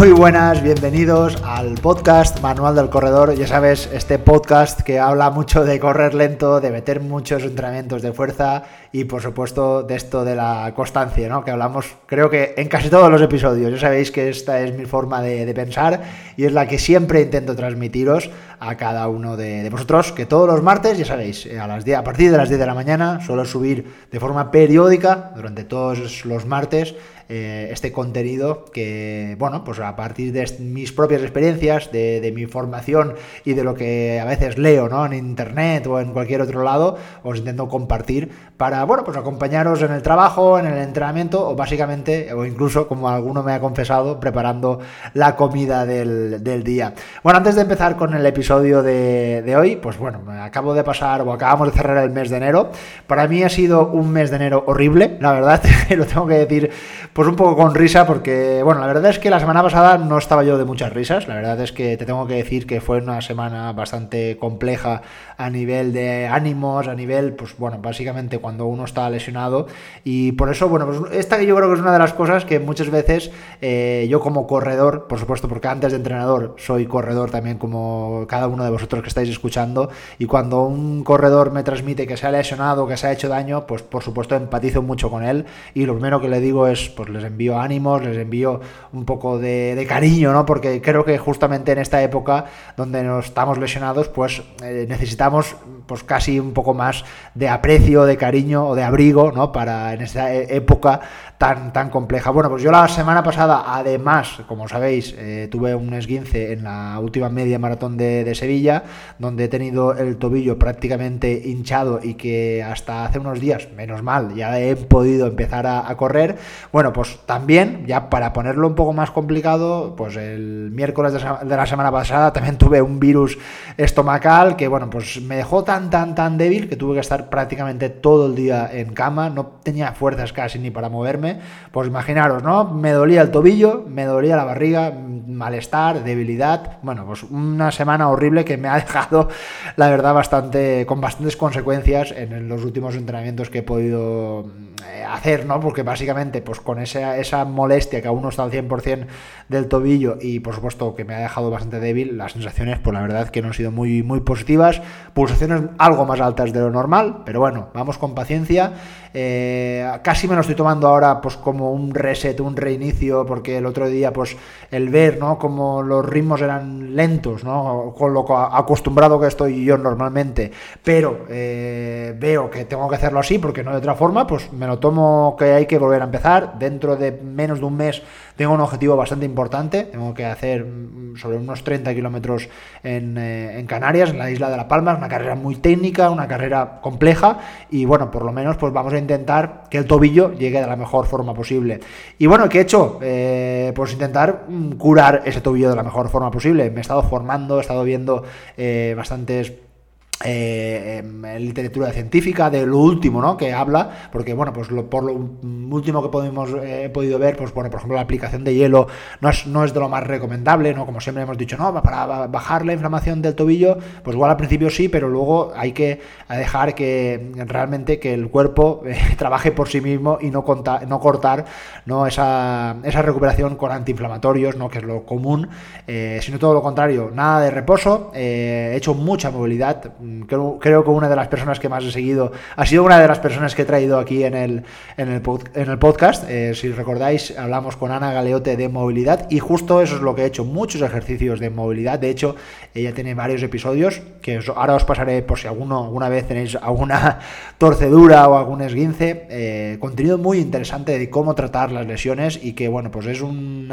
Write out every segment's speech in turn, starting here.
Muy buenas, bienvenidos al podcast Manual del Corredor. Ya sabes, este podcast que habla mucho de correr lento, de meter muchos entrenamientos de fuerza y por supuesto de esto de la constancia, ¿no? Que hablamos creo que en casi todos los episodios. Ya sabéis que esta es mi forma de, pensar y es la que siempre intento transmitiros a cada uno de, vosotros, que todos los martes, ya sabéis, a, las a partir de las 10 de la mañana suelo subir de forma periódica durante todos los martes eh, este contenido que, bueno, pues a partir de mis propias experiencias, de, mi formación y de lo que a veces leo ¿no? en internet o en cualquier otro lado, os intento compartir para, bueno, pues acompañaros en el trabajo, en el entrenamiento o básicamente, o incluso, como alguno me ha confesado, preparando la comida del, día. Bueno, antes de empezar con el episodio de, hoy, pues bueno, acabo de pasar o acabamos de cerrar el mes de enero. Para mí ha sido un mes de enero horrible, la verdad, lo tengo que decir un poco con risa porque, bueno, la verdad es que la semana pasada no estaba yo de muchas risas, la verdad es que te tengo que decir que fue una semana bastante compleja a nivel de ánimos, a nivel, pues bueno, básicamente cuando uno está lesionado. Y por eso, bueno, pues esta que yo creo que es una de las cosas que muchas veces eh, yo como corredor, por supuesto, porque antes de entrenador soy corredor también como cada uno de vosotros que estáis escuchando y cuando un corredor me transmite que se ha lesionado, que se ha hecho daño, pues por supuesto empatizo mucho con él. Y lo primero que le digo es, pues les envío ánimos, les envío un poco de, cariño, ¿no? Porque creo que justamente en esta época donde nos estamos lesionados, pues eh, necesitamos pues casi un poco más de aprecio, de cariño o de abrigo, ¿no? Para en esta e-, época tan, tan compleja. Bueno, pues yo la semana pasada, además, como sabéis, eh, tuve un esguince en la última media maratón de, Sevilla, donde he tenido el tobillo prácticamente hinchado y que hasta hace unos días, menos mal, ya he podido empezar a correr. Bueno, pues también, ya para ponerlo un poco más complicado, pues el miércoles de la semana pasada también tuve un virus estomacal que, bueno, pues me dejó tan, tan, tan débil que tuve que estar prácticamente todo el día en cama, no tenía fuerzas casi ni para moverme. Pues imaginaros, ¿no? Me dolía el tobillo, me dolía la barriga, malestar, debilidad. Bueno, pues una semana horrible que me ha dejado, la verdad, bastante, con bastantes consecuencias en los últimos entrenamientos que he podido hacer, ¿no? Porque básicamente, pues con esa, esa molestia que aún no está al 100% del tobillo y por supuesto que me ha dejado bastante débil, las sensaciones, pues la verdad que no han sido muy, muy positivas, pulsaciones algo más altas de lo normal, pero bueno, vamos con paciencia. Eh, casi me lo estoy tomando ahora pues como un reset, un reinicio, porque el otro día pues el ver, ¿no? Como los ritmos eran lentos, ¿no? Con lo acostumbrado que estoy yo normalmente, pero eh, veo que tengo que hacerlo así porque no de otra forma, pues me lo tomo que hay que volver a empezar. Dentro de menos de un mes tengo un objetivo bastante importante, tengo que hacer mm, sobre unos 30 kilómetros en, eh, en, Canarias, en la isla de La Palma, es una carrera muy técnica, una carrera compleja y bueno, por lo menos pues vamos a intentar que el tobillo llegue de la mejor forma posible. Y bueno, ¿qué he hecho? Eh, pues intentar mm, curar ese tobillo de la mejor forma posible. Me he estado formando, he estado viendo eh, bastantes eh, em, literatura científica de lo último ¿no? que habla, porque bueno, pues lo, por lo último que podemos, eh, he podido ver, pues bueno, por ejemplo, la aplicación de hielo no es, no es de lo más recomendable, ¿no? Como siempre hemos dicho, no, para bajar la inflamación del tobillo, pues igual al principio sí, pero luego hay que dejar que realmente que el cuerpo eh, trabaje por sí mismo y no, no cortar ¿no? Esa, esa recuperación con antiinflamatorios, ¿no? que es lo común, sino todo lo contrario, nada de reposo, he hecho mucha movilidad, Creo, que una de las personas que más he seguido ha sido una de las personas que he traído aquí en el, en el, en el podcast. Eh, si recordáis, hablamos con Ana Galeote de movilidad y justo eso es lo que he hecho, muchos ejercicios de movilidad. De hecho, ella tiene varios episodios que ahora os pasaré por si alguno alguna vez tenéis alguna torcedura o algún esguince. Eh, contenido muy interesante de cómo tratar las lesiones y que, bueno, pues es un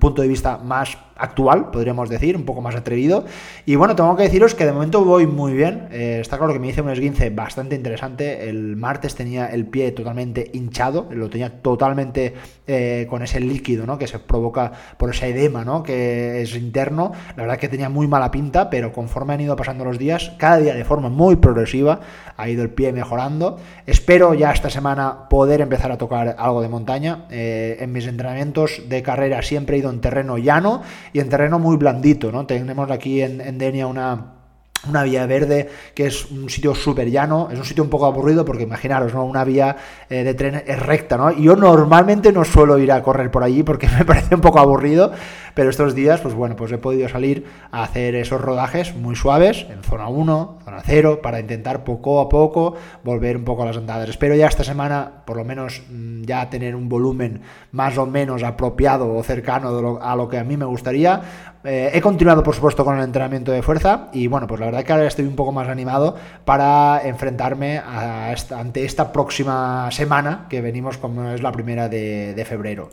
punto de vista más actual, podríamos decir, un poco más atrevido. Y bueno, tengo que deciros que de momento voy muy bien. Eh, está claro que me hice un esguince bastante interesante. El martes tenía el pie totalmente hinchado, lo tenía totalmente eh, con ese líquido ¿no? que se provoca por ese edema ¿no? que es interno. La verdad que tenía muy mala pinta, pero conforme han ido pasando los días, cada día de forma muy progresiva ha ido el pie mejorando. Espero ya esta semana poder empezar a tocar algo de montaña. Eh, en mis entrenamientos de carrera siempre he ido en terreno llano y en terreno muy blandito. ¿no? Tenemos aquí en Denia una una vía verde que es un sitio súper llano, es un sitio un poco aburrido porque imaginaros, ¿no? Una vía eh, de tren es recta, ¿no? Y yo normalmente no suelo ir a correr por allí porque me parece un poco aburrido, pero estos días, pues bueno, pues he podido salir a hacer esos rodajes muy suaves en zona 1, zona 0, para intentar poco a poco volver un poco a las andadas. Espero ya esta semana, por lo menos, mm, ya tener un volumen más o menos apropiado o cercano a lo que a mí me gustaría eh, he continuado, por supuesto, con el entrenamiento de fuerza y bueno, pues la verdad que ahora estoy un poco más animado para enfrentarme a ante esta próxima semana que venimos como es la primera de, de febrero.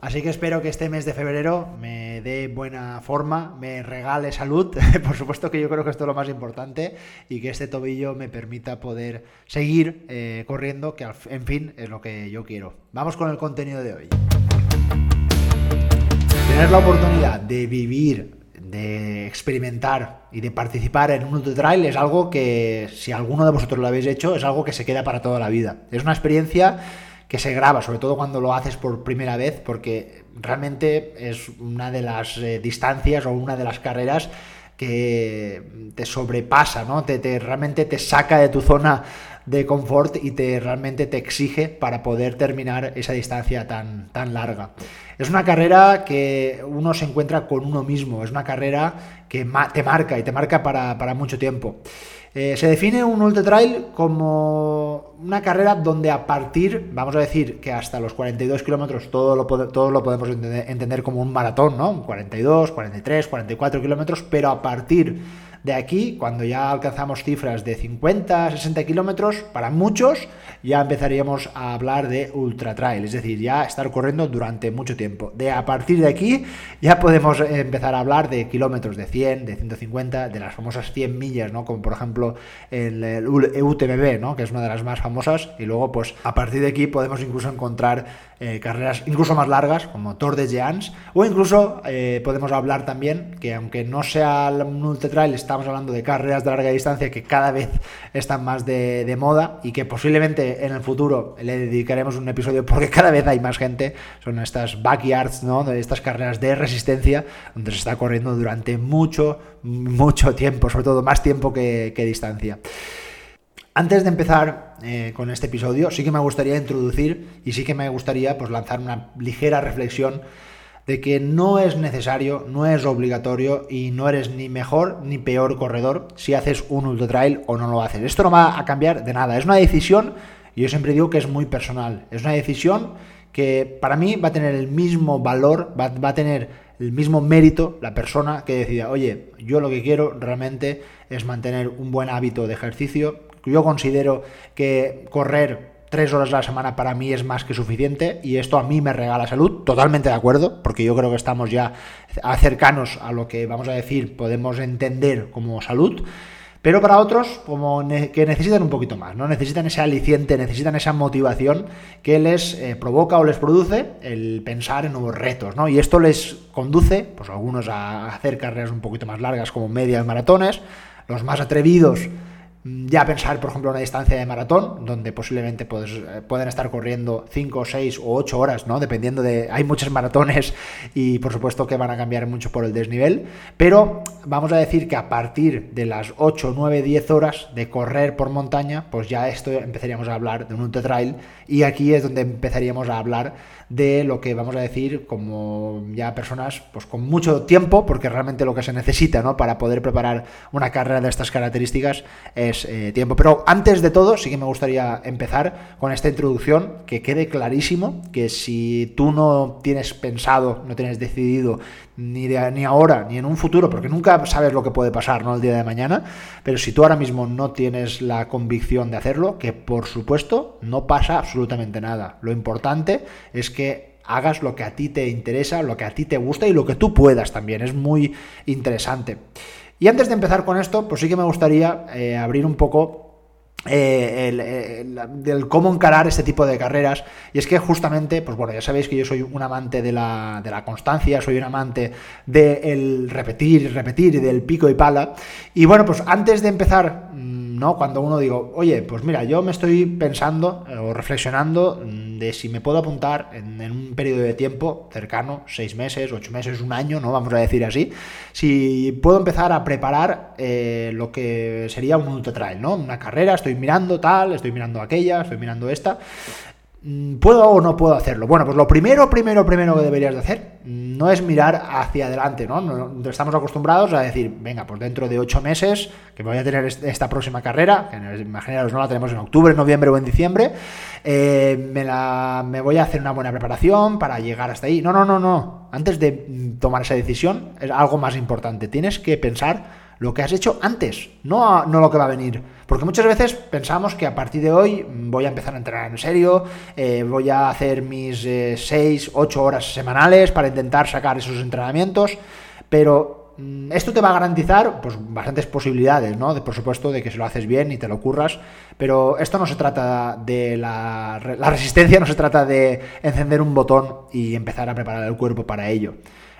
Así que espero que este mes de febrero me dé buena forma, me regale salud, por supuesto que yo creo que esto es lo más importante y que este tobillo me permita poder seguir eh, corriendo, que en fin es lo que yo quiero. Vamos con el contenido de hoy. Tener la oportunidad de vivir, de experimentar y de participar en un ultra trail es algo que, si alguno de vosotros lo habéis hecho, es algo que se queda para toda la vida. Es una experiencia que se graba, sobre todo cuando lo haces por primera vez, porque realmente es una de las eh, distancias o una de las carreras que te sobrepasa, ¿no? Te, realmente te saca de tu zona de confort y te realmente te exige para poder terminar esa distancia tan, tan larga. Es una carrera que uno se encuentra con uno mismo, es una carrera que te marca y te marca para, para mucho tiempo. Eh, se define un ultra trail como una carrera donde a partir, vamos a decir que hasta los 42 kilómetros todo lo, todo lo podemos entender, entender, como un maratón, ¿no? 42, 43, 44 kilómetros, pero a partir de aquí, cuando ya alcanzamos cifras de 50, 60 kilómetros, para muchos ya empezaríamos a hablar de ultra trail, es decir, ya estar corriendo durante mucho tiempo. De a partir de aquí ya podemos empezar a hablar de kilómetros de 100, de 150, de las famosas 100 millas, ¿no? Como por ejemplo el, UTMB, ¿no? Que es una de las más famosas. Y luego, pues a partir de aquí podemos incluso encontrar eh, carreras incluso más largas, como Tour de Jeans, o incluso eh, podemos hablar también que aunque no sea un ultra trail, estamos hablando de carreras de larga distancia que cada vez están más de, moda y que posiblemente en el futuro le dedicaremos un episodio porque cada vez hay más gente, son estas backyards, ¿no? Estas carreras de resistencia donde se está corriendo durante mucho, mucho tiempo, sobre todo más tiempo que distancia. Antes de empezar eh, con este episodio, sí que me gustaría introducir y sí que me gustaría pues, lanzar una ligera reflexión de que no es necesario, no es obligatorio y no eres ni mejor ni peor corredor si haces un ultra trail o no lo haces. Esto no va a cambiar de nada. Es una decisión, y yo siempre digo que es muy personal. Es una decisión que para mí va a tener el mismo valor, va, va a tener el mismo mérito la persona que decida, oye, yo lo que quiero realmente es mantener un buen hábito de ejercicio, yo considero que correr tres horas a la semana para mí es más que suficiente y esto a mí me regala salud, totalmente de acuerdo, porque yo creo que estamos ya cercanos a lo que vamos a decir podemos entender como salud. Pero para otros, como que necesitan un poquito más, ¿no? Necesitan ese aliciente, necesitan esa motivación que les eh, provoca o les produce el pensar en nuevos retos, ¿no? Y esto les conduce, pues algunos a hacer carreras un poquito más largas como medias maratones, los más atrevidos ya pensar, por ejemplo, una distancia de maratón, donde posiblemente eh, pueden estar corriendo 5, 6 o 8 horas, ¿no? Dependiendo de... Hay muchos maratones y por supuesto que van a cambiar mucho por el desnivel, pero vamos a decir que a partir de las 8, 9, 10 horas de correr por montaña, pues ya esto empezaríamos a hablar de un ultra trail y aquí es donde empezaríamos a hablar de lo que vamos a decir como ya personas pues con mucho tiempo, porque realmente lo que se necesita ¿no? para poder preparar una carrera de estas características es eh, tiempo. Pero antes de todo, sí que me gustaría empezar con esta introducción, que quede clarísimo que si tú no tienes pensado, no tienes decidido ni, de, ni ahora, ni en un futuro, porque nunca sabes lo que puede pasar ¿no? el día de mañana, pero si tú ahora mismo no tienes la convicción de hacerlo, que por supuesto no pasa absolutamente nada. Lo importante es que hagas lo que a ti te interesa, lo que a ti te gusta y lo que tú puedas también. Es muy interesante. Y antes de empezar con esto, pues sí que me gustaría eh, abrir un poco eh, el, del cómo encarar este tipo de carreras. Y es que justamente, pues bueno, ya sabéis que yo soy un amante de la, de la constancia, soy un amante del repetir y repetir y del pico y pala. Y bueno, pues antes de empezar mm, ¿no? Cuando uno digo, oye, pues mira, yo me estoy pensando eh, o reflexionando mm, de si me puedo apuntar en, un periodo de tiempo cercano, seis meses, ocho meses, un año, ¿no? Vamos a decir así, si puedo empezar a preparar eh, lo que sería un ultra ¿no? Una carrera, estoy mirando tal, estoy mirando aquella, estoy mirando esta. Mm, ¿Puedo o no puedo hacerlo? Bueno, pues lo primero, primero, primero que deberías de hacer no es mirar hacia adelante, ¿no? Estamos acostumbrados a decir, venga, pues dentro de ocho meses, que voy a tener esta próxima carrera, que imaginaros no la tenemos en octubre, noviembre o en diciembre, eh, me, la, me voy a hacer una buena preparación para llegar hasta ahí. No, no, no, no. Antes de tomar esa decisión, es algo más importante. Tienes que pensar lo que has hecho antes, no, no lo que va a venir. Porque muchas veces pensamos que a partir de hoy voy a empezar a entrenar en serio, eh, voy a hacer mis 6, eh, 8 horas semanales para intentar sacar esos entrenamientos, pero mm, esto te va a garantizar pues, bastantes posibilidades, ¿no? De, por supuesto, de que se lo haces bien y te lo curras, pero esto no se trata de la, la resistencia, no se trata de encender un botón y empezar a preparar el cuerpo para ello.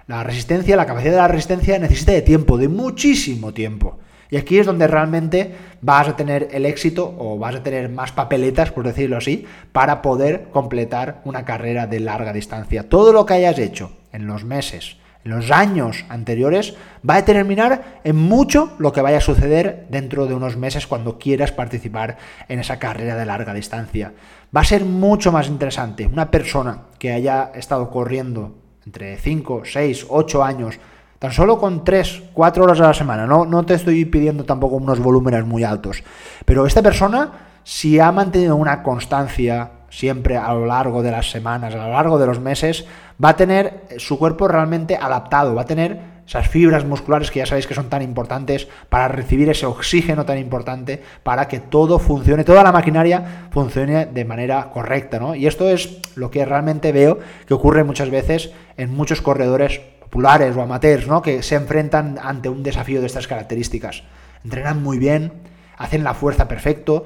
La resistencia, la capacidad de la resistencia necesita de tiempo, de muchísimo tiempo. Y aquí es donde realmente vas a tener el éxito o vas a tener más papeletas, por decirlo así, para poder completar una carrera de larga distancia. Todo lo que hayas hecho en los meses, en los años anteriores, va a determinar en mucho lo que vaya a suceder dentro de unos meses cuando quieras participar en esa carrera de larga distancia. Va a ser mucho más interesante una persona que haya estado corriendo entre 5, 6, 8 años, tan solo con 3, 4 horas a la semana, no, no te estoy pidiendo tampoco unos volúmenes muy altos, pero esta persona, si ha mantenido una constancia siempre a lo largo de las semanas, a lo largo de los meses, va a tener su cuerpo realmente adaptado, va a tener esas fibras musculares que ya sabéis que son tan importantes para recibir ese oxígeno tan importante, para que todo funcione, toda la maquinaria funcione de manera correcta, ¿no? Y esto es lo que realmente veo que ocurre muchas veces en muchos corredores populares o amateurs, ¿no? Que se enfrentan ante un desafío de estas características. Entrenan muy bien, hacen la fuerza perfecto,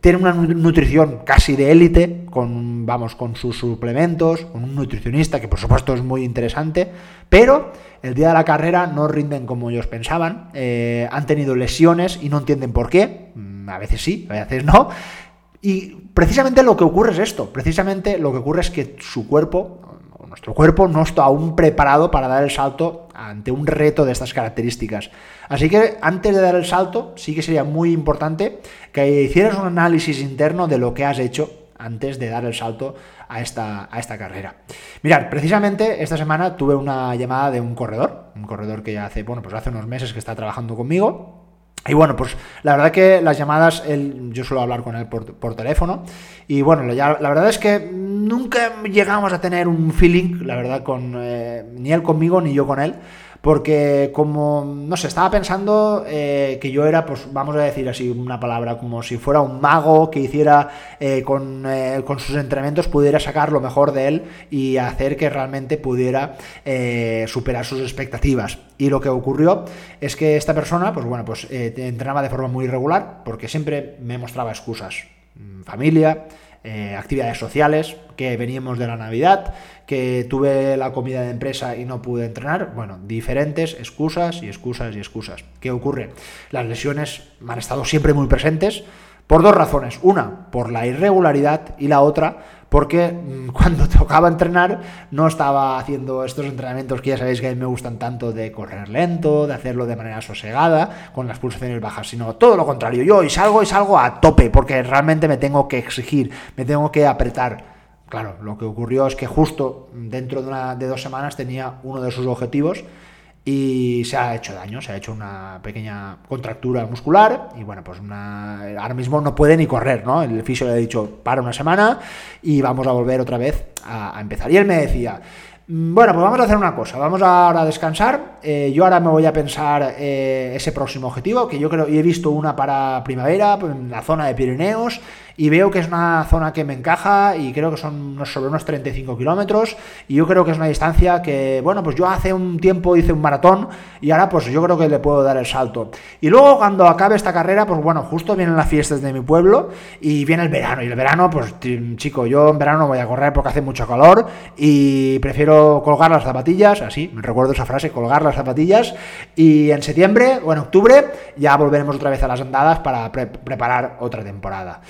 tienen una nutrición casi de élite, con, vamos, con sus suplementos, con un nutricionista que por supuesto es muy interesante, pero el día de la carrera no rinden como ellos pensaban, eh, han tenido lesiones y no entienden por qué, mm, a veces sí, a veces no, y precisamente lo que ocurre es esto, precisamente lo que ocurre es que su cuerpo, nuestro cuerpo no está aún preparado para dar el salto ante un reto de estas características. Así que antes de dar el salto, sí que sería muy importante que hicieras un análisis interno de lo que has hecho antes de dar el salto a esta, a esta carrera. Mirad, precisamente esta semana tuve una llamada de un corredor, un corredor que ya hace, bueno, pues hace unos meses que está trabajando conmigo y bueno, pues la verdad que las llamadas, yo suelo hablar con él por, teléfono. Y bueno, la, verdad es que nunca llegamos a tener un feeling, la verdad, con eh, ni él conmigo ni yo con él porque como, no sé, estaba pensando eh, que yo era, pues vamos a decir así una palabra, como si fuera un mago que hiciera eh, con, eh, con, sus entrenamientos, pudiera sacar lo mejor de él y hacer que realmente pudiera superar sus expectativas. Y lo que ocurrió es que esta persona, pues bueno, pues entrenaba de forma muy irregular, porque siempre me mostraba excusas. Mm, familia, eh, actividades sociales, que veníamos de la Navidad, que tuve la comida de empresa y no pude entrenar. Bueno, diferentes excusas y excusas y excusas. ¿Qué ocurre? Las lesiones han estado siempre muy presentes por dos razones. Una, por la irregularidad y la otra, porque mm, cuando tocaba entrenar no estaba haciendo estos entrenamientos que ya sabéis que a mí me gustan tanto de correr lento, de hacerlo de manera sosegada, con las pulsaciones bajas, sino todo lo contrario. Yo y salgo y salgo a tope, porque realmente me tengo que exigir, me tengo que apretar. Claro, lo que ocurrió es que justo dentro de, una, de dos semanas tenía uno de sus objetivos y se ha hecho daño, se ha hecho una pequeña contractura muscular y bueno, pues una, ahora mismo no puede ni correr, ¿no? El fisio le ha dicho para una semana y vamos a volver otra vez a, empezar. Y él me decía, mm, bueno, pues vamos a hacer una cosa, vamos ahora a descansar, eh, yo ahora me voy a pensar eh, ese próximo objetivo, que yo creo, y he visto una para primavera, pues, en la zona de Pirineos, y veo que es una zona que me encaja y creo que son sobre unos 35 kilómetros y yo creo que es una distancia que, bueno, pues yo hace un tiempo hice un maratón y ahora pues yo creo que le puedo dar el salto. Y luego cuando acabe esta carrera, pues bueno, justo vienen las fiestas de mi pueblo y viene el verano y el verano, pues chico, yo en verano no voy a correr porque hace mucho calor y prefiero colgar las zapatillas, así, me recuerdo esa frase, colgar las zapatillas y en septiembre o en octubre ya volveremos otra vez a las andadas para preparar otra temporada.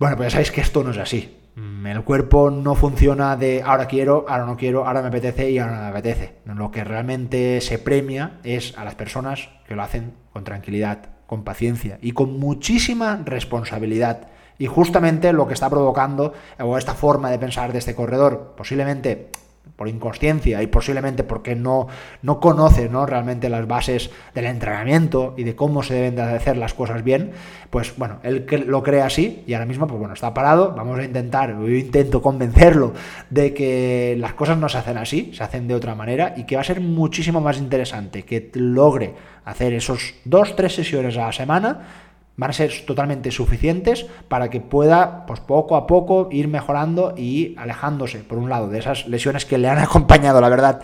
Bueno, pues ya sabéis que esto no es así. El cuerpo no funciona de ahora quiero, ahora no quiero, ahora me apetece y ahora no me apetece. Lo que realmente se premia es a las personas que lo hacen con tranquilidad, con paciencia y con muchísima responsabilidad. Y justamente lo que está provocando, o esta forma de pensar de este corredor, posiblemente por inconsciencia y posiblemente porque no, no conoce ¿no? realmente las bases del entrenamiento y de cómo se deben de hacer las cosas bien, pues bueno, él lo cree así y ahora mismo pues bueno, está parado, vamos a intentar, yo intento convencerlo de que las cosas no se hacen así, se hacen de otra manera y que va a ser muchísimo más interesante que logre hacer esos dos, tres sesiones a la semana van a ser totalmente suficientes para que pueda, pues poco a poco, ir mejorando y alejándose, por un lado, de esas lesiones que le han acompañado, la verdad,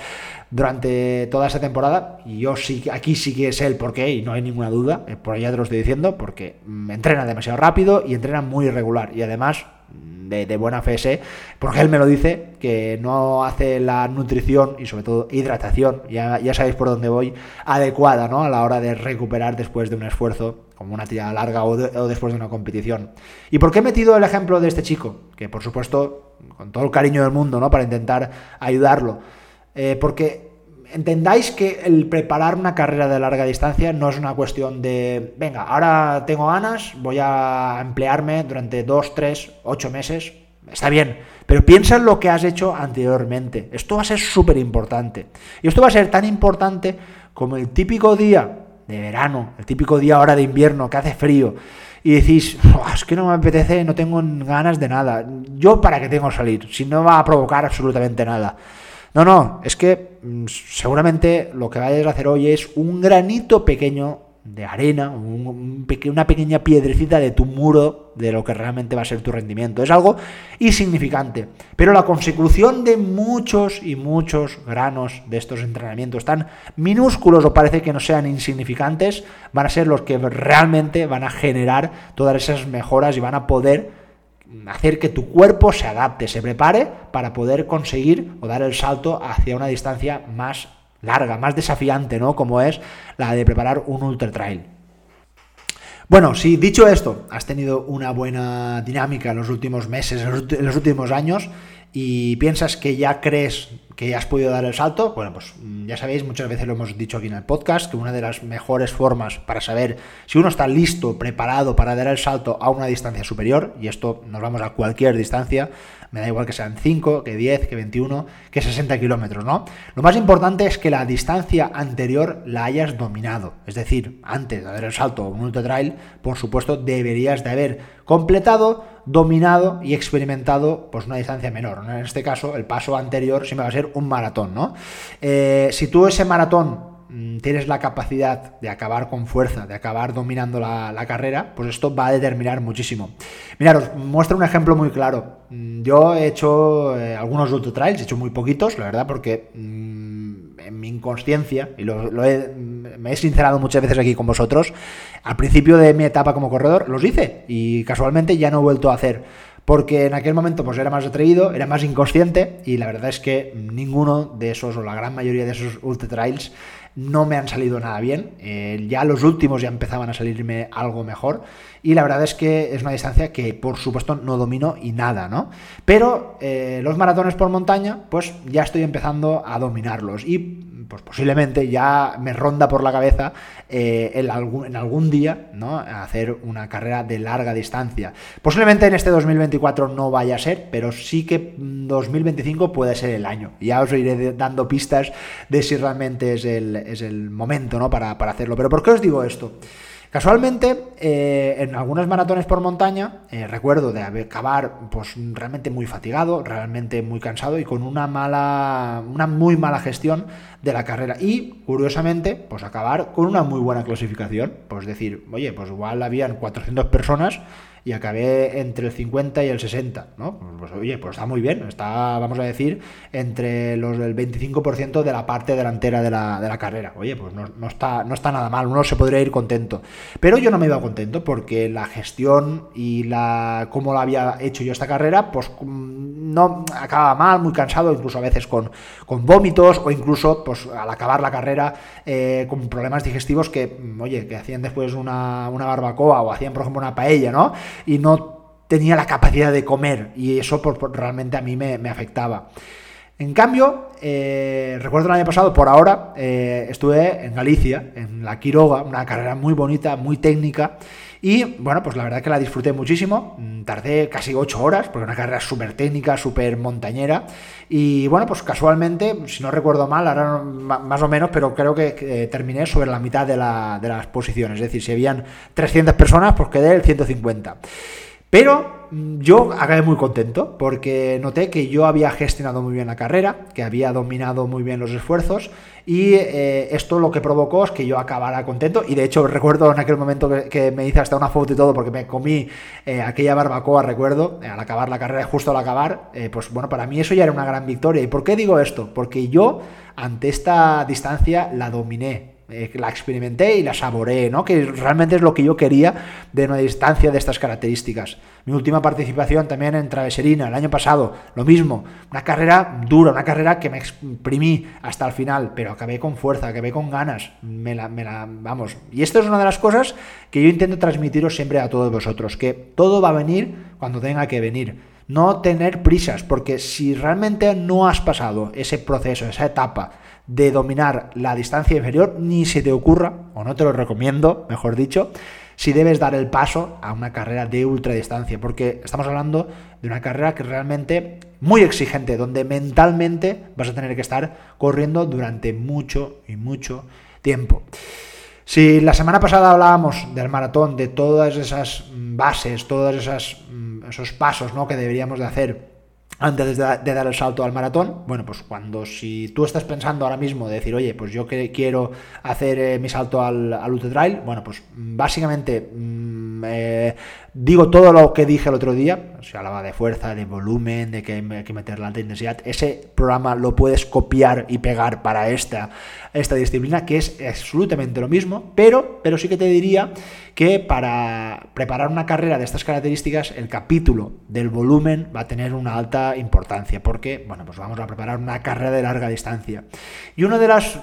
durante toda esa temporada. Y yo sí, aquí sí que sé el porqué y no hay ninguna duda, eh, por allá te lo estoy diciendo, porque mm, entrena demasiado rápido y entrena muy irregular. Y además, de, buena fe sé, porque él me lo dice, que no hace la nutrición y sobre todo hidratación, ya, ya sabéis por dónde voy, adecuada ¿no? a la hora de recuperar después de un esfuerzo como una tirada larga o, después de una competición. ¿Y por qué he metido el ejemplo de este chico? Que por supuesto, con todo el cariño del mundo, ¿no? Para intentar ayudarlo. Eh, porque entendáis que el preparar una carrera de larga distancia no es una cuestión de, venga, ahora tengo ganas, voy a emplearme durante dos, tres, ocho meses. Está bien, pero piensa en lo que has hecho anteriormente. Esto va a ser súper importante. Y esto va a ser tan importante como el típico día de verano, el típico día ahora de invierno que hace frío, y decís, es que no me apetece, no tengo ganas de nada. Yo para qué tengo que salir, si no va a provocar absolutamente nada. No, no, es que mm, seguramente lo que vayas a hacer hoy es un granito pequeño de arena, una pequeña piedrecita de tu muro de lo que realmente va a ser tu rendimiento. Es algo insignificante, pero la consecución de muchos y muchos granos de estos entrenamientos tan minúsculos o parece que no sean insignificantes, van a ser los que realmente van a generar todas esas mejoras y van a poder hacer que tu cuerpo se adapte, se prepare para poder conseguir o dar el salto hacia una distancia más larga, más desafiante, ¿no? Como es la de preparar un ultra trail. Bueno, si dicho esto, has tenido una buena dinámica en los últimos meses, en los últimos años, y piensas que ya crees que ya has podido dar el salto, bueno, pues mm, ya sabéis, muchas veces lo hemos dicho aquí en el podcast, que una de las mejores formas para saber si uno está listo, preparado para dar el salto a una distancia superior, y esto nos vamos a cualquier distancia, me da igual que sean 5, que 10, que 21, que 60 kilómetros, ¿no? Lo más importante es que la distancia anterior la hayas dominado. Es decir, antes de dar el salto a un ultra trail, por supuesto, deberías de haber completado, dominado y experimentado pues una distancia menor. En este caso, el paso anterior siempre va a ser un maratón, ¿no? Eh, si tú ese maratón Mm, tienes la capacidad de acabar con fuerza, de acabar dominando la, carrera, pues esto va a determinar muchísimo. Miraros, muestro un ejemplo muy claro. Mm, yo he hecho eh, algunos ultra trails, he hecho muy poquitos, la verdad, porque mm, en mi inconsciencia, y lo, me he sincerado muchas veces aquí con vosotros, al principio de mi etapa como corredor los hice y casualmente ya no he vuelto a hacer porque en aquel momento pues era más atrevido, era más inconsciente y la verdad es que ninguno de esos o la gran mayoría de esos ultra trails no me han salido nada bien. Eh, ya los últimos ya empezaban a salirme algo mejor. Y la verdad es que es una distancia que, por supuesto, no domino y nada, ¿no? Pero eh, los maratones por montaña, pues ya estoy empezando a dominarlos. Y pues posiblemente ya me ronda por la cabeza eh, en, algún, día ¿no? hacer una carrera de larga distancia. Posiblemente en este 2024 no vaya a ser, pero sí que 2025 puede ser el año. Ya os iré dando pistas de si realmente es el, es el momento ¿no? para, para hacerlo. Pero ¿por qué os digo esto? Casualmente, eh, en algunas maratones por montaña, eh, recuerdo de acabar pues realmente muy fatigado, realmente muy cansado y con una mala, una muy mala gestión de la carrera. Y, curiosamente, pues acabar con una muy buena clasificación. Pues decir, oye, pues igual habían 400 personas y acabé entre el 50 y el 60, ¿no? Pues oye, pues está muy bien, está, vamos a decir, entre los del 25% de la parte delantera de la, de la carrera. Oye, pues no, está, no está nada mal, uno se podría ir contento. Pero yo no me iba contento porque la gestión y la cómo la había hecho yo esta carrera, pues mm, no acababa mal, muy cansado, incluso a veces con, con vómitos o incluso pues al acabar la carrera eh, con problemas digestivos que, mm, oye, que hacían después una, una barbacoa o hacían, por ejemplo, una paella, ¿no? Y no tenía la capacidad de comer y eso pues realmente a mí me, me afectaba. En cambio, eh, recuerdo el año pasado, por ahora, eh, estuve en Galicia, en la Quiroga, una carrera muy bonita, muy técnica, y bueno, pues la verdad que la disfruté muchísimo, mm, tardé casi ocho horas, porque una carrera súper técnica, súper montañera, y bueno, pues casualmente, si no recuerdo mal, ahora más o menos, pero creo que, terminé sobre la mitad de, de las posiciones, es decir, si habían 300 personas, pues quedé el 150. Pero mm, yo acabé muy contento porque noté que yo había gestionado muy bien la carrera, que había dominado muy bien los esfuerzos y eh, esto lo que provocó es que yo acabara contento y de hecho recuerdo en aquel momento que, me hice hasta una foto y todo porque me comí eh, aquella barbacoa, recuerdo, al acabar la carrera, justo al acabar, eh, pues bueno, para mí eso ya era una gran victoria. ¿Y por qué digo esto? Porque yo ante esta distancia la dominé, eh, la experimenté y la saboreé, ¿no? Que realmente es lo que yo quería de una distancia de estas características. Mi última participación también en Traveserina, el año pasado, lo mismo. Una carrera dura, una carrera que me exprimí hasta el final, pero acabé con fuerza, acabé con ganas. Me la, me la, vamos. Y esto es una de las cosas que yo intento transmitiros siempre a todos vosotros, que todo va a venir cuando tenga que venir no tener prisas, porque si realmente no has pasado ese proceso, esa etapa de dominar la distancia inferior, ni se te ocurra, o no te lo recomiendo, mejor dicho, si debes dar el paso a una carrera de ultradistancia, porque estamos hablando de una carrera que realmente muy exigente, donde mentalmente vas a tener que estar corriendo durante mucho y mucho tiempo. Si la semana pasada hablábamos del maratón, de todas esas bases, todos mm, esos pasos ¿no? que deberíamos de hacer antes de, dar el salto al maratón, bueno, pues cuando si tú estás pensando ahora mismo de decir, oye, pues yo que quiero hacer eh, mi salto al, al Trail, bueno, pues básicamente mm, eh, digo todo lo que dije el otro día, se hablaba de fuerza, de volumen, de que hay que meter la alta intensidad, ese programa lo puedes copiar y pegar para esta, esta disciplina, que es absolutamente lo mismo, pero, pero sí que te diría que para preparar una carrera de estas características, el capítulo del volumen va a tener una alta importancia, porque, bueno, pues vamos a preparar una carrera de larga distancia. Y una de las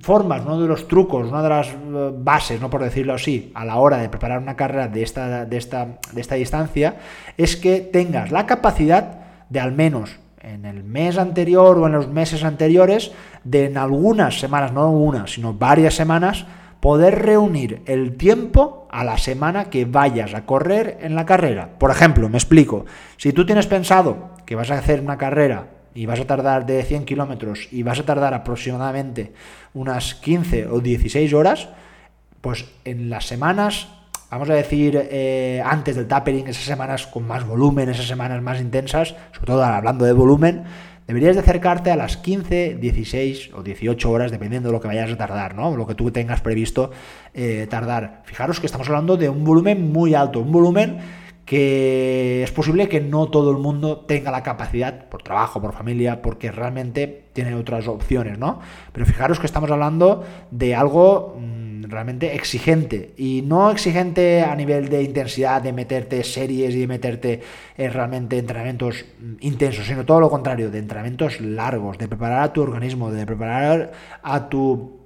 formas, uno de los trucos, una de las eh, bases, no por decirlo así, a la hora de preparar una carrera de esta, de esta, de esta distancia, es que tengas la capacidad de al menos en el mes anterior o en los meses anteriores, de en algunas semanas, no una, sino varias semanas, poder reunir el tiempo a la semana que vayas a correr en la carrera. Por ejemplo, me explico, si tú tienes pensado que vas a hacer una carrera y vas a tardar de 100 kilómetros y vas a tardar aproximadamente unas 15 o 16 horas, pues en las semanas, vamos a decir, eh, antes del tapering, esas semanas con más volumen, esas semanas más intensas, sobre todo hablando de volumen, deberías de acercarte a las 15, 16 o 18 horas, dependiendo de lo que vayas a tardar, ¿no? Lo que tú tengas previsto eh, tardar. Fijaros que estamos hablando de un volumen muy alto, un volumen que es posible que no todo el mundo tenga la capacidad, por trabajo, por familia, porque realmente tiene otras opciones, ¿no? Pero fijaros que estamos hablando de algo mm, realmente exigente, y no exigente a nivel de intensidad, de meterte series y de meterte en realmente entrenamientos mm, intensos, sino todo lo contrario, de entrenamientos largos, de preparar a tu organismo, de preparar a tu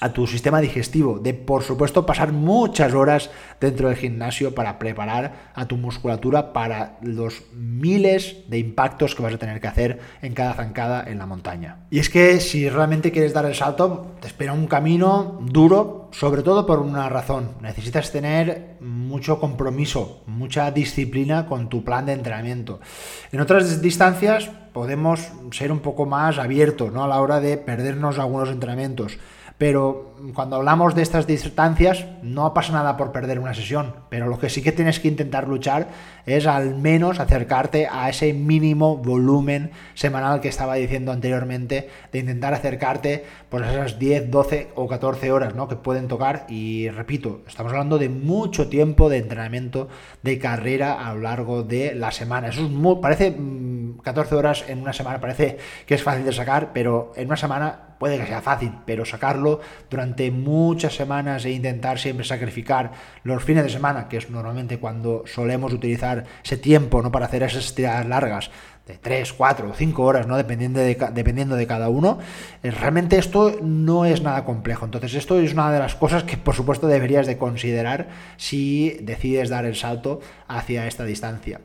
a tu sistema digestivo, de por supuesto pasar muchas horas dentro del gimnasio para preparar a tu musculatura para los miles de impactos que vas a tener que hacer en cada zancada en la montaña. Y es que si realmente quieres dar el salto, te espera un camino duro, sobre todo por una razón. Necesitas tener mucho compromiso, mucha disciplina con tu plan de entrenamiento. En otras distancias podemos ser un poco más abiertos ¿no? a la hora de perdernos algunos entrenamientos Pero cuando hablamos de estas distancias, no pasa nada por perder una sesión, pero lo que sí que tienes que intentar luchar es al menos acercarte a ese mínimo volumen semanal que estaba diciendo anteriormente, de intentar acercarte por pues, esas 10, 12 o 14 horas ¿no? que pueden tocar. Y repito, estamos hablando de mucho tiempo de entrenamiento de carrera a lo largo de la semana. Eso es muy, parece 14 mm, horas en una semana, parece que es fácil de sacar, pero en una semana puede que sea fácil, pero sacarlo durante muchas semanas e intentar siempre sacrificar los fines de semana, que es normalmente cuando solemos utilizar ese tiempo ¿no? para hacer esas tiradas largas de 3, 4 o 5 horas, ¿no? dependiendo, de, dependiendo de cada uno, eh, realmente esto no es nada complejo. Entonces esto es una de las cosas que por supuesto deberías de considerar si decides dar el salto hacia esta distancia.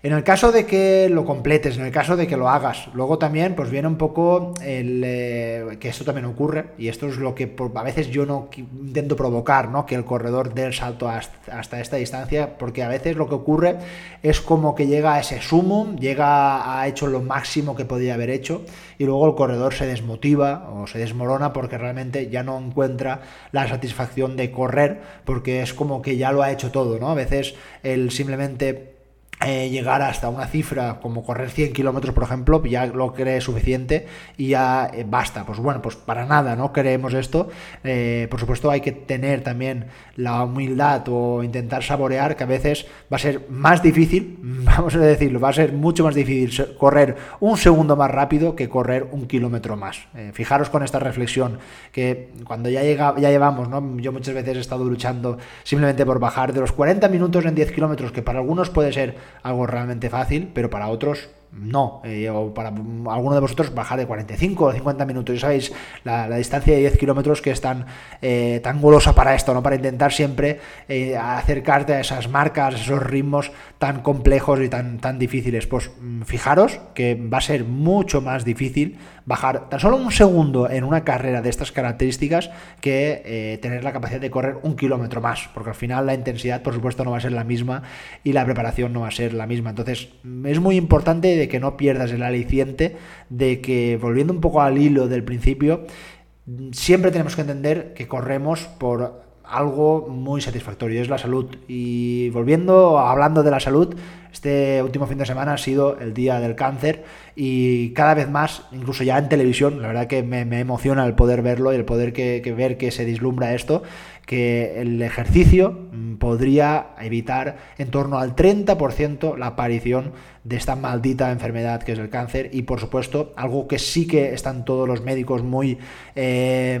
En el caso de que lo completes, en el caso de que lo hagas, luego también pues viene un poco el eh, que esto también ocurre y esto es lo que a veces yo no intento provocar, ¿no? Que el corredor dé el salto hasta, esta distancia, porque a veces lo que ocurre es como que llega a ese sumo, llega a hecho lo máximo que podía haber hecho y luego el corredor se desmotiva o se desmorona porque realmente ya no encuentra la satisfacción de correr porque es como que ya lo ha hecho todo, ¿no? A veces el simplemente eh, llegar hasta una cifra como correr 100 kilómetros, por ejemplo, ya lo cree suficiente y ya eh, basta. Pues bueno, pues para nada, ¿no? Creemos esto. Eh, por supuesto, hay que tener también la humildad o intentar saborear que a veces va a ser más difícil, vamos a decirlo, va a ser mucho más difícil correr un segundo más rápido que correr un kilómetro más. fijaros con esta reflexión que cuando ya, llega, ya llevamos, ¿no? Yo muchas veces he estado luchando simplemente por bajar de los 40 minutos en 10 kilómetros, que para algunos puede ser algo realmente fácil, pero para otros no, eh, para alguno de vosotros bajar de 45 o 50 minutos. Ya sabéis, la, distancia de 10 kilómetros que es tan, eh, tan golosa para esto, ¿no? Para intentar siempre eh, acercarte a esas marcas, esos ritmos tan complejos y tan, tan difíciles. Pues mm, fijaros que va a ser mucho más difícil bajar tan solo un segundo en una carrera de estas características que tener la capacidad de correr un kilómetro más, porque al final la intensidad, por supuesto, no va a ser la misma y la preparación no va a ser la misma. Entonces, es muy importante de que no pierdas el aliciente, de que volviendo un poco al hilo del principio, siempre tenemos que entender que corremos por algo muy satisfactorio, es la salud. Y volviendo, hablando de la salud, este último fin de semana ha sido el Día del Cáncer y cada vez más, incluso ya en televisión, la verdad que me, emociona el poder verlo y el poder que, ver que se dislumbra esto, que el ejercicio mm, podría evitar en torno al 30% la aparición de esta maldita enfermedad que es el cáncer. Y por supuesto algo que sí que están todos los médicos muy, eh,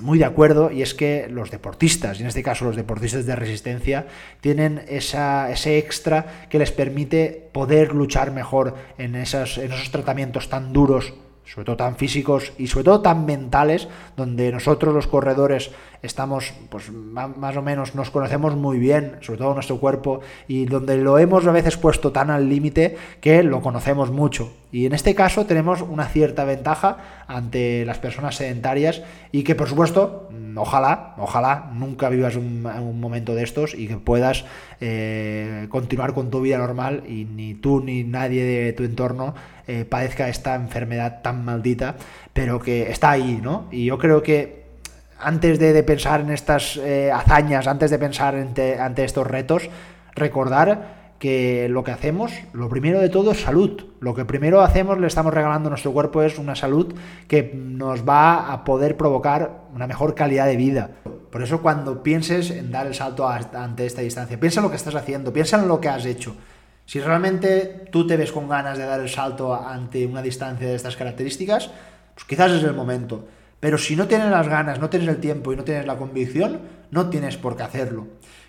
muy de acuerdo y es que los deportistas, y en este caso los deportistas de resistencia, tienen esa, ese extra que les permite poder luchar mejor en, esas, en esos tratamientos tan duros sobre todo tan físicos y sobre todo tan mentales, donde nosotros los corredores estamos, pues más o menos nos conocemos muy bien, sobre todo nuestro cuerpo, y donde lo hemos a veces puesto tan al límite que lo conocemos mucho. Y en este caso tenemos una cierta ventaja ante las personas sedentarias y que por supuesto, ojalá, ojalá nunca vivas un, momento de estos y que puedas eh, continuar con tu vida normal y ni tú ni nadie de tu entorno eh, padezca esta enfermedad tan maldita, pero que está ahí, ¿no? Y yo creo que antes de, pensar en estas eh, hazañas, antes de pensar ante, estos retos, recordar que lo que hacemos, lo primero de todo es salud. Lo que primero hacemos, le estamos regalando a nuestro cuerpo es una salud que nos va a poder provocar una mejor calidad de vida. Por eso cuando pienses en dar el salto ante esta distancia, piensa en lo que estás haciendo, piensa en lo que has hecho. Si realmente tú te ves con ganas de dar el salto ante una distancia de estas características, pues quizás es el momento. Pero si no tienes las ganas, no tienes el tiempo y no tienes la convicción, no tienes por qué hacerlo.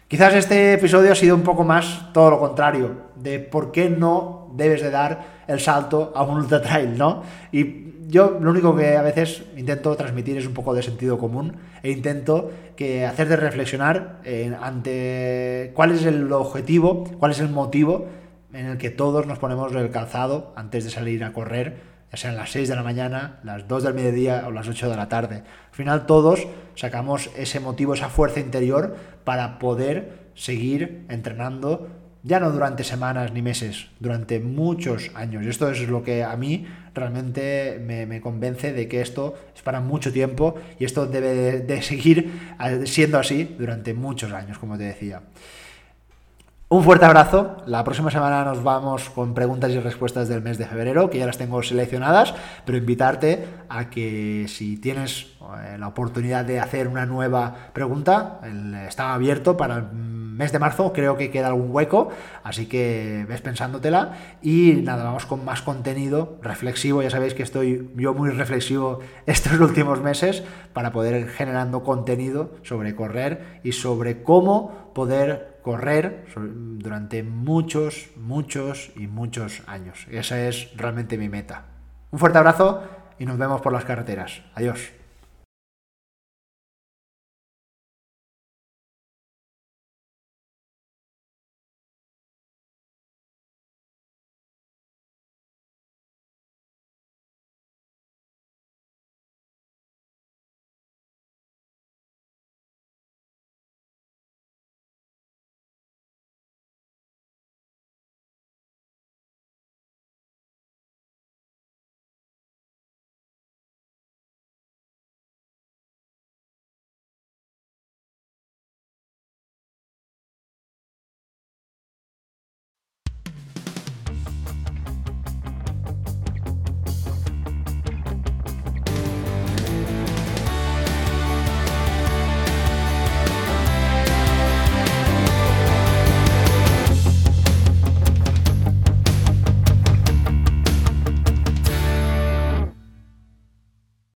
Quizás este episodio ha sido un poco más todo lo contrario, de por qué no debes de dar el salto a un ultra trail, ¿no? Y yo lo único que a veces intento transmitir es un poco de sentido común e intento que hacerte reflexionar ante cuál es el objetivo, cuál es el motivo en el que todos nos ponemos el calzado antes de salir a correr, ya sean las 6 de la mañana, las 2 del mediodía o las 8 de la tarde. Al final todos sacamos ese motivo, esa fuerza interior para poder seguir entrenando ya no durante semanas ni meses, durante muchos años. Y esto es lo que a mí realmente me, convence de que esto es para mucho tiempo y esto debe de seguir siendo así durante muchos años, como te decía. Un fuerte abrazo. La próxima semana nos vamos con preguntas y respuestas del mes de febrero, que ya las tengo seleccionadas, pero invitarte a que si tienes eh, la oportunidad de hacer una nueva pregunta, está abierto para el mes de marzo, creo que queda algún hueco, así que ves pensándotela y nada, vamos con más contenido reflexivo, ya sabéis que estoy yo muy reflexivo estos últimos meses para poder ir generando contenido sobre correr y sobre cómo poder correr durante muchos, muchos y muchos años. Esa es realmente mi meta. Un fuerte abrazo y nos vemos por las carreteras. Adiós.